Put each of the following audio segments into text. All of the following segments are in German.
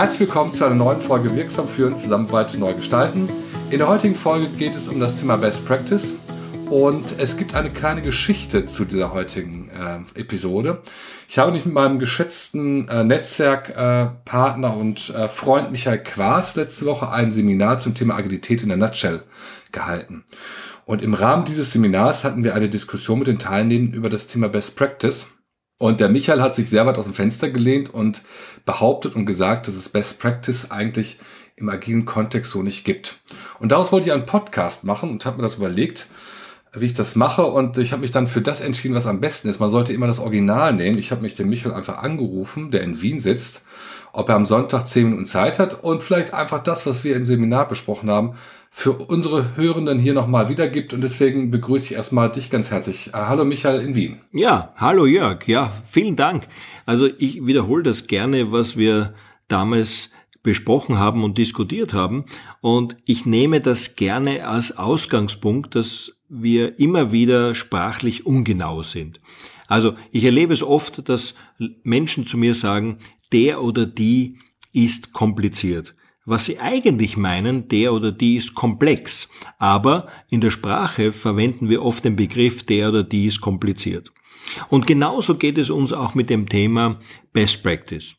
Herzlich willkommen zu einer neuen Folge Wirksam führen, Zusammenarbeit neu gestalten. In der heutigen Folge geht es um das Thema Best Practice und es gibt eine kleine Geschichte zu dieser heutigen äh, Episode. Ich habe mich mit meinem geschätzten äh, Netzwerkpartner äh, und äh, Freund Michael Quaas letzte Woche ein Seminar zum Thema Agilität in der Nutshell gehalten. Und im Rahmen dieses Seminars hatten wir eine Diskussion mit den Teilnehmern über das Thema Best Practice. Und der Michael hat sich sehr weit aus dem Fenster gelehnt und behauptet und gesagt, dass es Best Practice eigentlich im agilen Kontext so nicht gibt. Und daraus wollte ich einen Podcast machen und habe mir das überlegt, wie ich das mache. Und ich habe mich dann für das entschieden, was am besten ist. Man sollte immer das Original nehmen. Ich habe mich den Michael einfach angerufen, der in Wien sitzt, ob er am Sonntag zehn Minuten Zeit hat und vielleicht einfach das, was wir im Seminar besprochen haben, für unsere Hörenden hier nochmal wiedergibt. Und deswegen begrüße ich erstmal dich ganz herzlich. Äh, hallo Michael in Wien. Ja, hallo Jörg. Ja, vielen Dank. Also ich wiederhole das gerne, was wir damals besprochen haben und diskutiert haben. Und ich nehme das gerne als Ausgangspunkt, dass wir immer wieder sprachlich ungenau sind. Also ich erlebe es oft, dass Menschen zu mir sagen, der oder die ist kompliziert. Was sie eigentlich meinen, der oder die ist komplex, aber in der Sprache verwenden wir oft den Begriff der oder die ist kompliziert. Und genauso geht es uns auch mit dem Thema Best Practice.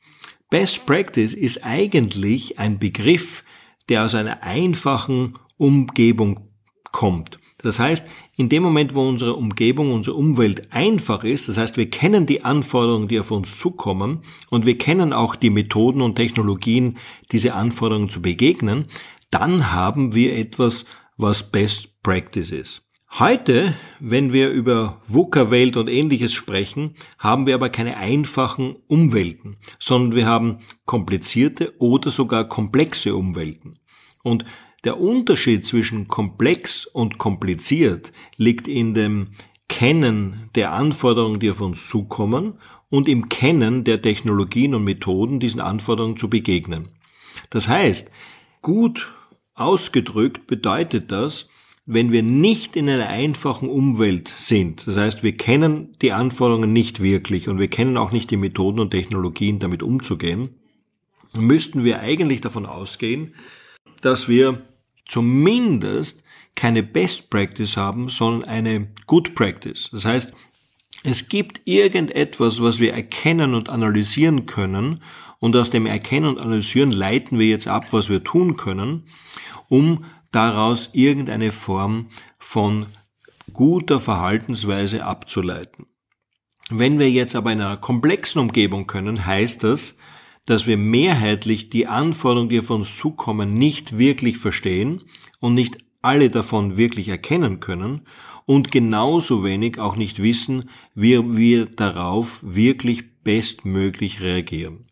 Best Practice ist eigentlich ein Begriff, der aus einer einfachen Umgebung kommt. Das heißt, in dem Moment, wo unsere Umgebung, unsere Umwelt einfach ist, das heißt, wir kennen die Anforderungen, die auf uns zukommen und wir kennen auch die Methoden und Technologien, diese Anforderungen zu begegnen, dann haben wir etwas, was Best Practice ist. Heute, wenn wir über VUCA-Welt und ähnliches sprechen, haben wir aber keine einfachen Umwelten, sondern wir haben komplizierte oder sogar komplexe Umwelten. Und der Unterschied zwischen komplex und kompliziert liegt in dem Kennen der Anforderungen, die auf uns zukommen und im Kennen der Technologien und Methoden, diesen Anforderungen zu begegnen. Das heißt, gut ausgedrückt bedeutet das, wenn wir nicht in einer einfachen Umwelt sind, das heißt, wir kennen die Anforderungen nicht wirklich und wir kennen auch nicht die Methoden und Technologien, damit umzugehen, müssten wir eigentlich davon ausgehen, dass wir zumindest keine Best Practice haben, sondern eine Good Practice. Das heißt, es gibt irgendetwas, was wir erkennen und analysieren können und aus dem Erkennen und Analysieren leiten wir jetzt ab, was wir tun können, um daraus irgendeine Form von guter Verhaltensweise abzuleiten. Wenn wir jetzt aber in einer komplexen Umgebung können, heißt das, dass wir mehrheitlich die Anforderungen, die auf uns zukommen, nicht wirklich verstehen und nicht alle davon wirklich erkennen können und genauso wenig auch nicht wissen, wie wir darauf wirklich bestmöglich reagieren.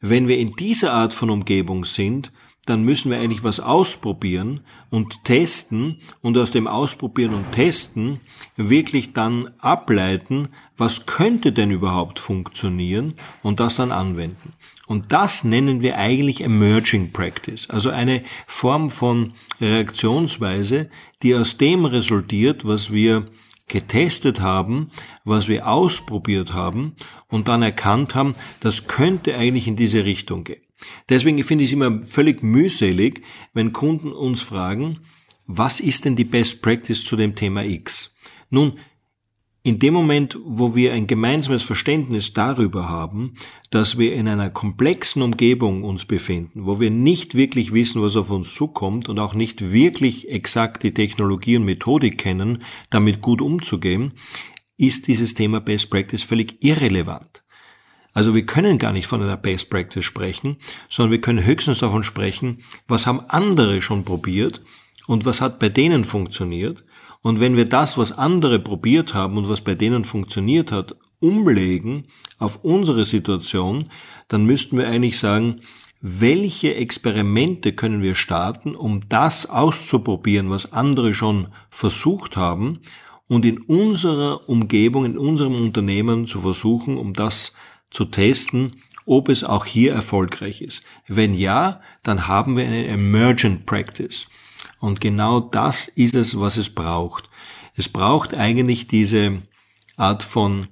Wenn wir in dieser Art von Umgebung sind, dann müssen wir eigentlich was ausprobieren und testen und aus dem Ausprobieren und Testen wirklich dann ableiten, was könnte denn überhaupt funktionieren und das dann anwenden. Und das nennen wir eigentlich Emerging Practice, also eine Form von Reaktionsweise, die aus dem resultiert, was wir getestet haben, was wir ausprobiert haben und dann erkannt haben, das könnte eigentlich in diese Richtung gehen. Deswegen finde ich es immer völlig mühselig, wenn Kunden uns fragen, was ist denn die Best Practice zu dem Thema X? Nun, in dem Moment, wo wir ein gemeinsames Verständnis darüber haben, dass wir in einer komplexen Umgebung uns befinden, wo wir nicht wirklich wissen, was auf uns zukommt und auch nicht wirklich exakt die Technologie und Methodik kennen, damit gut umzugehen, ist dieses Thema Best Practice völlig irrelevant. Also wir können gar nicht von einer Best Practice sprechen, sondern wir können höchstens davon sprechen, was haben andere schon probiert und was hat bei denen funktioniert. Und wenn wir das, was andere probiert haben und was bei denen funktioniert hat, umlegen auf unsere Situation, dann müssten wir eigentlich sagen, welche Experimente können wir starten, um das auszuprobieren, was andere schon versucht haben und in unserer Umgebung, in unserem Unternehmen zu versuchen, um das zu testen, ob es auch hier erfolgreich ist. Wenn ja, dann haben wir eine Emergent Practice. Und genau das ist es, was es braucht. Es braucht eigentlich diese Art von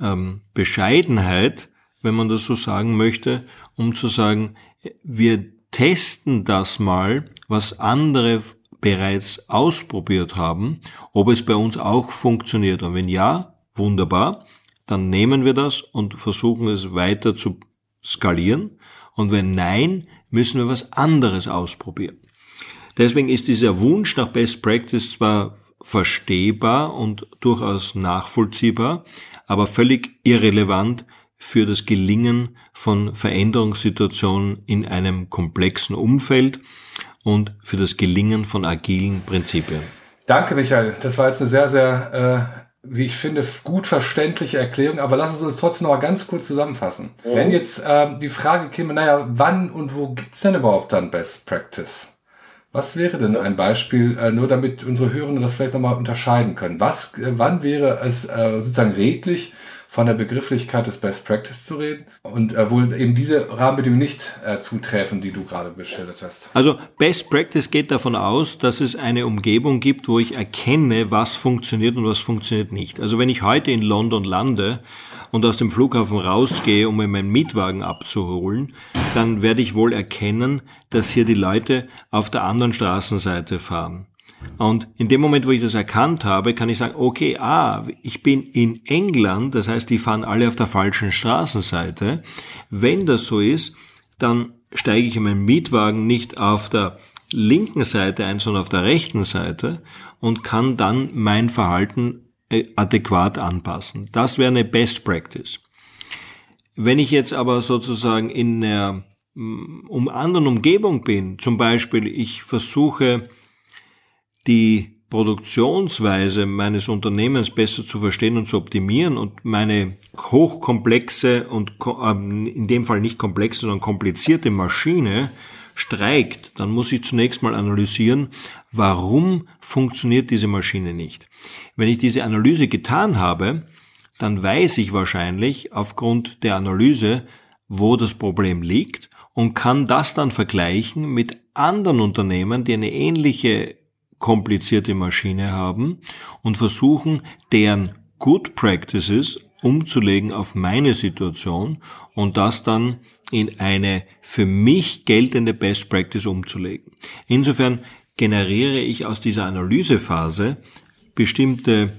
ähm, Bescheidenheit, wenn man das so sagen möchte, um zu sagen, wir testen das mal, was andere bereits ausprobiert haben, ob es bei uns auch funktioniert. Und wenn ja, wunderbar, dann nehmen wir das und versuchen es weiter zu skalieren. Und wenn nein, müssen wir was anderes ausprobieren. Deswegen ist dieser Wunsch nach Best Practice zwar verstehbar und durchaus nachvollziehbar, aber völlig irrelevant für das Gelingen von Veränderungssituationen in einem komplexen Umfeld und für das Gelingen von agilen Prinzipien. Danke, Michael. Das war jetzt eine sehr, sehr, äh, wie ich finde, gut verständliche Erklärung. Aber lass es uns trotzdem noch mal ganz kurz zusammenfassen. Mhm. Wenn jetzt äh, die Frage käme, naja, wann und wo gibt's denn überhaupt dann Best Practice? Was wäre denn ein Beispiel, äh, nur damit unsere Hörenden das vielleicht nochmal unterscheiden können? Was, äh, wann wäre es äh, sozusagen redlich, von der Begrifflichkeit des Best Practice zu reden und äh, wo eben diese Rahmenbedingungen nicht äh, zutreffen, die du gerade beschildert hast. Also Best Practice geht davon aus, dass es eine Umgebung gibt, wo ich erkenne, was funktioniert und was funktioniert nicht. Also wenn ich heute in London lande und aus dem Flughafen rausgehe, um mir meinen Mietwagen abzuholen, dann werde ich wohl erkennen, dass hier die Leute auf der anderen Straßenseite fahren. Und in dem Moment, wo ich das erkannt habe, kann ich sagen, okay, ah, ich bin in England, das heißt, die fahren alle auf der falschen Straßenseite. Wenn das so ist, dann steige ich in meinen Mietwagen nicht auf der linken Seite ein, sondern auf der rechten Seite und kann dann mein Verhalten äh, adäquat anpassen. Das wäre eine Best Practice. Wenn ich jetzt aber sozusagen in einer um anderen Umgebung bin, zum Beispiel ich versuche die Produktionsweise meines Unternehmens besser zu verstehen und zu optimieren und meine hochkomplexe und ähm, in dem Fall nicht komplexe, sondern komplizierte Maschine streikt, dann muss ich zunächst mal analysieren, warum funktioniert diese Maschine nicht. Wenn ich diese Analyse getan habe, dann weiß ich wahrscheinlich aufgrund der Analyse, wo das Problem liegt und kann das dann vergleichen mit anderen Unternehmen, die eine ähnliche komplizierte Maschine haben und versuchen, deren Good Practices umzulegen auf meine Situation und das dann in eine für mich geltende Best Practice umzulegen. Insofern generiere ich aus dieser Analysephase bestimmte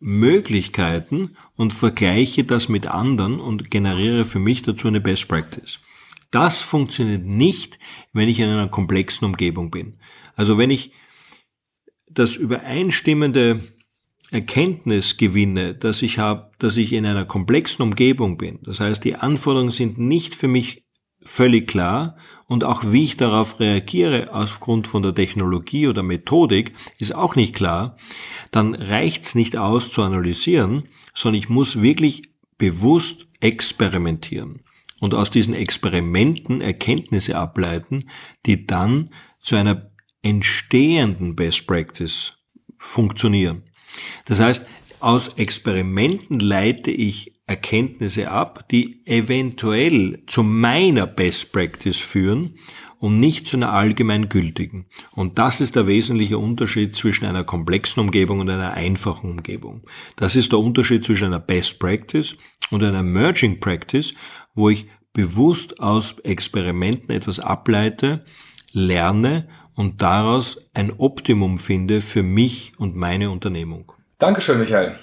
Möglichkeiten und vergleiche das mit anderen und generiere für mich dazu eine Best Practice. Das funktioniert nicht, wenn ich in einer komplexen Umgebung bin. Also wenn ich das übereinstimmende Erkenntnis gewinne, dass ich habe, dass ich in einer komplexen Umgebung bin. Das heißt, die Anforderungen sind nicht für mich völlig klar und auch wie ich darauf reagiere aufgrund von der Technologie oder Methodik ist auch nicht klar, dann reicht's nicht aus zu analysieren, sondern ich muss wirklich bewusst experimentieren und aus diesen Experimenten Erkenntnisse ableiten, die dann zu einer entstehenden Best Practice funktionieren. Das heißt, aus Experimenten leite ich Erkenntnisse ab, die eventuell zu meiner Best Practice führen und nicht zu einer allgemeingültigen. Und das ist der wesentliche Unterschied zwischen einer komplexen Umgebung und einer einfachen Umgebung. Das ist der Unterschied zwischen einer Best Practice und einer Merging Practice, wo ich bewusst aus Experimenten etwas ableite, lerne und daraus ein Optimum finde für mich und meine Unternehmung. Dankeschön, Michael.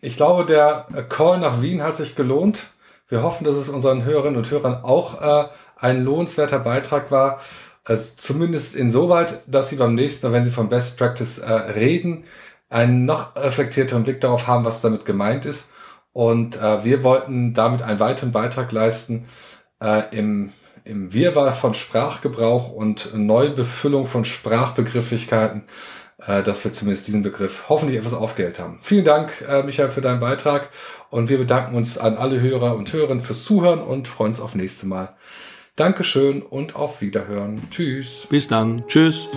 Ich glaube, der Call nach Wien hat sich gelohnt. Wir hoffen, dass es unseren Hörerinnen und Hörern auch äh, ein lohnenswerter Beitrag war. Also zumindest insoweit, dass Sie beim nächsten Mal, wenn Sie von Best Practice äh, reden, einen noch reflektierteren Blick darauf haben, was damit gemeint ist. Und äh, wir wollten damit einen weiteren Beitrag leisten äh, im im Wirrwarr von Sprachgebrauch und Neubefüllung von Sprachbegrifflichkeiten, äh, dass wir zumindest diesen Begriff hoffentlich etwas aufgehellt haben. Vielen Dank, äh, Michael, für deinen Beitrag und wir bedanken uns an alle Hörer und Hörerinnen fürs Zuhören und freuen uns auf nächste Mal. Dankeschön und auf Wiederhören. Tschüss. Bis dann. Tschüss.